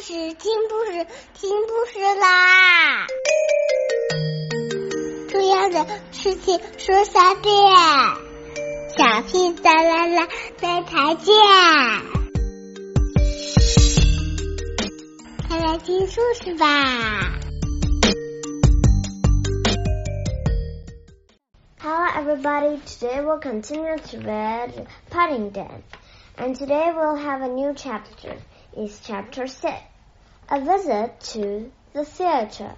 事，听故事，听故事啦！重要的事情说三遍，小屁哒啦啦，明天见！快来听故事吧！Hello, everybody. Today we'll continue to read Paddington, and today we'll have a new chapter. Is Chapter 6 A Visit to the Theatre.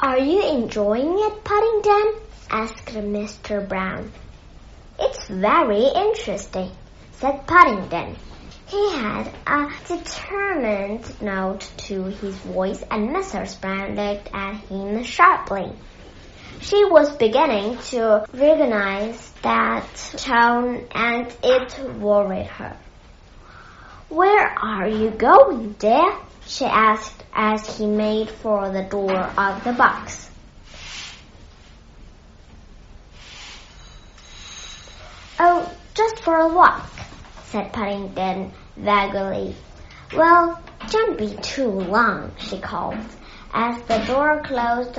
Are you enjoying it, Paddington? asked Mr. Brown. It's very interesting, said Paddington. He had a determined note to his voice, and Mrs. Brown looked at him sharply. She was beginning to recognize that tone, and it worried her. Where are you going, dear? she asked as he made for the door of the box. Oh, just for a walk, said Paddington vaguely. Well, don't be too long, she called, as the door closed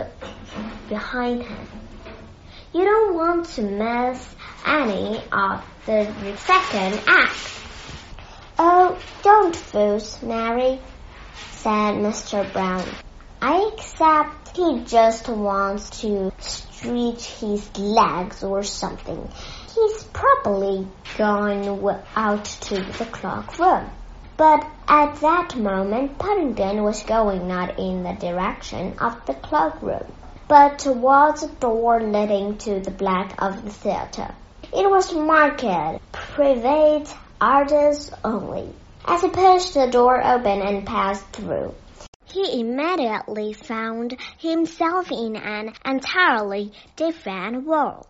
behind him. You don't want to miss any of the second act. Oh, don't fuss, Mary, said Mr. Brown. I accept he just wants to stretch his legs or something. He's probably gone out to the clock room. But at that moment, Paddington was going not in the direction of the cloak room, but towards the door leading to the back of the theatre. It was marked private artists only. As he pushed the door open and passed through, he immediately found himself in an entirely different world.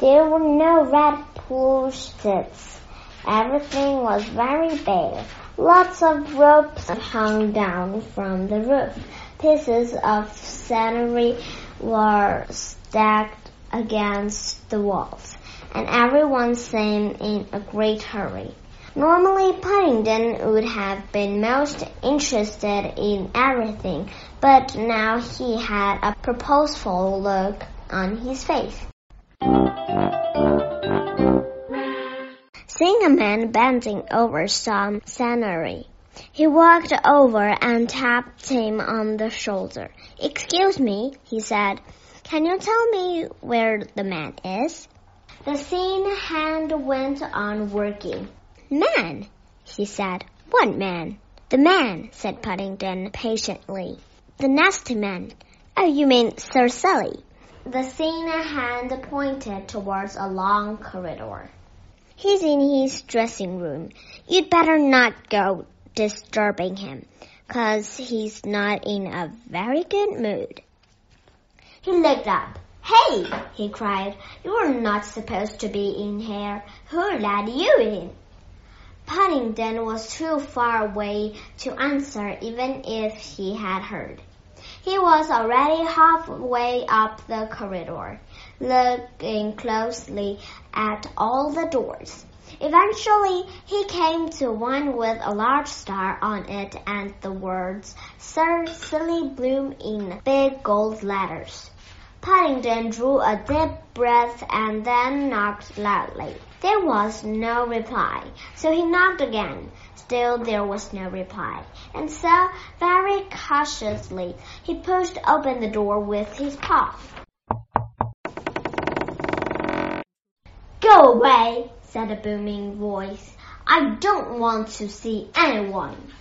There were no red seats. Everything was very bare. Lots of ropes hung down from the roof. Pieces of scenery were stacked against the walls, and everyone seemed in a great hurry. Normally, Paddington would have been most interested in everything, but now he had a purposeful look on his face. Seeing a man bending over some scenery, he walked over and tapped him on the shoulder. Excuse me, he said. Can you tell me where the man is? The thin hand went on working. Man, he said. What man? The man, said Paddington patiently. The nasty man. Oh, you mean Sir Sealy. The thin hand pointed towards a long corridor. He's in his dressing room. You'd better not go disturbing him, 'cause he's not in a very good mood. He looked up. Hey, he cried, you're not supposed to be in here. Who let you in? Paddington was too far away to answer even if he had heard. He was already halfway up the corridor, looking closely at all the doors. Eventually, he came to one with a large star on it and the words Sir Sealy Bloom in big gold letters. Paddington drew a deep breath and then knocked loudly. There was no reply, so he knocked again. Still there was no reply, and so, very cautiously, he pushed open the door with his paw. Go away, said a booming voice. I don't want to see anyone.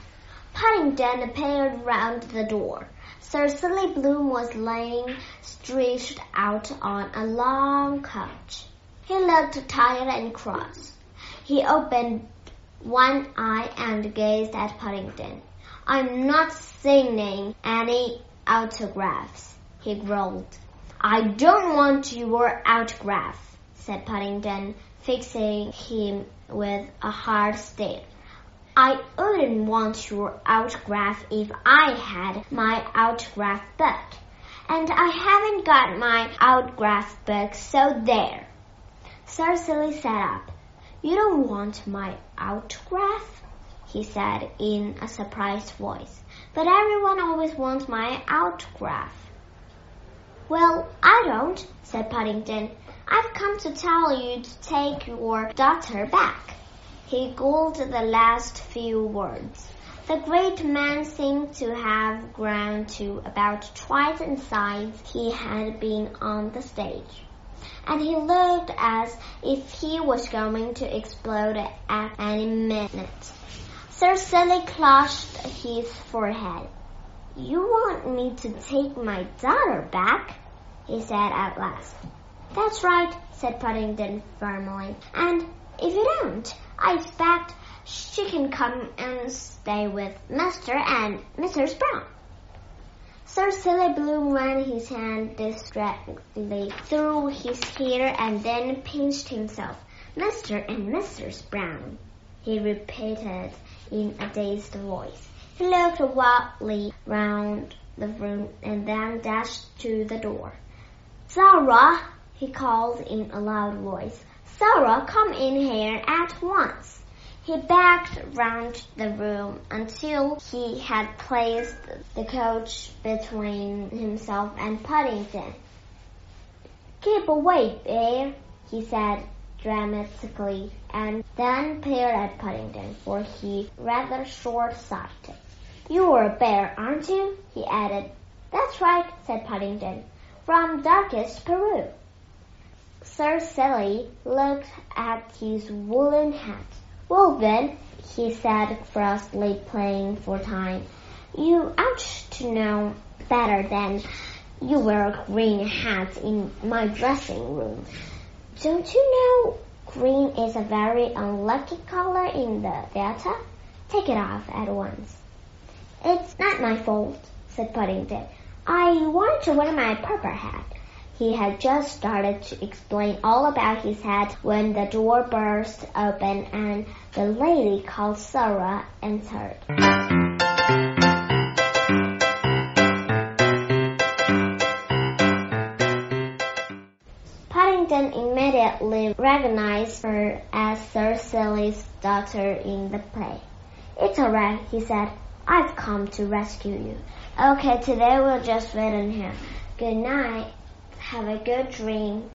Paddington appeared round the door. Sir Sealy Bloom was lying stretched out on a long couch. He looked tired and cross. He opened one eye and gazed at Paddington. I'm not signing any autographs, he growled. I don't want your autograph, said Paddington, fixing him with a hard stare. I wouldn't want your autograph if I had my autograph book. And I haven't got my autograph book, so there. Sir Sealy sat up. You don't want my autograph? he said in a surprised voice. But everyone always wants my autograph. Well, I don't, said Paddington. I've come to tell you to take your daughter back. He gulped the last few words. The great man seemed to have grown to about twice the size he had been on the stage, and he looked as if he was going to explode at any minute. Sir Sealy clutched his forehead. You want me to take my daughter back? he said at last. That's right, said Paddington firmly. And if you don't, I expect she can come and stay with Mr. and Mrs. Brown. Sir Sealy Bloom ran his hand distractedly through his hair and then pinched himself. Mr. and Mrs. Brown, he repeated in a dazed voice. He looked wildly round the room and then dashed to the door. Sarah, he called in a loud voice. Sarah, come in here at once. He backed round the room until he had placed the coach between himself and Paddington. Keep away, Bear, he said dramatically, and then peered at Paddington, for he rather short-sighted. You're a bear, aren't you? he added. That's right, said Paddington. From darkest Peru. Sir Sealy looked at his woolen hat. Well then, he said frostily, playing for time, you ought to know better than you wear green hats in my dressing room. Don't you know green is a very unlucky color in the theater? Take it off at once. It's not my fault, said Paddington. I wanted to wear my purple hat. He had just started to explain all about his hat when the door burst open and the lady called Sarah entered. Paddington immediately recognized her as Sir Sealy's daughter in the play. It's all right, he said. I've come to rescue you. Okay, today we'll just wait in here. Good night. Have a good dream.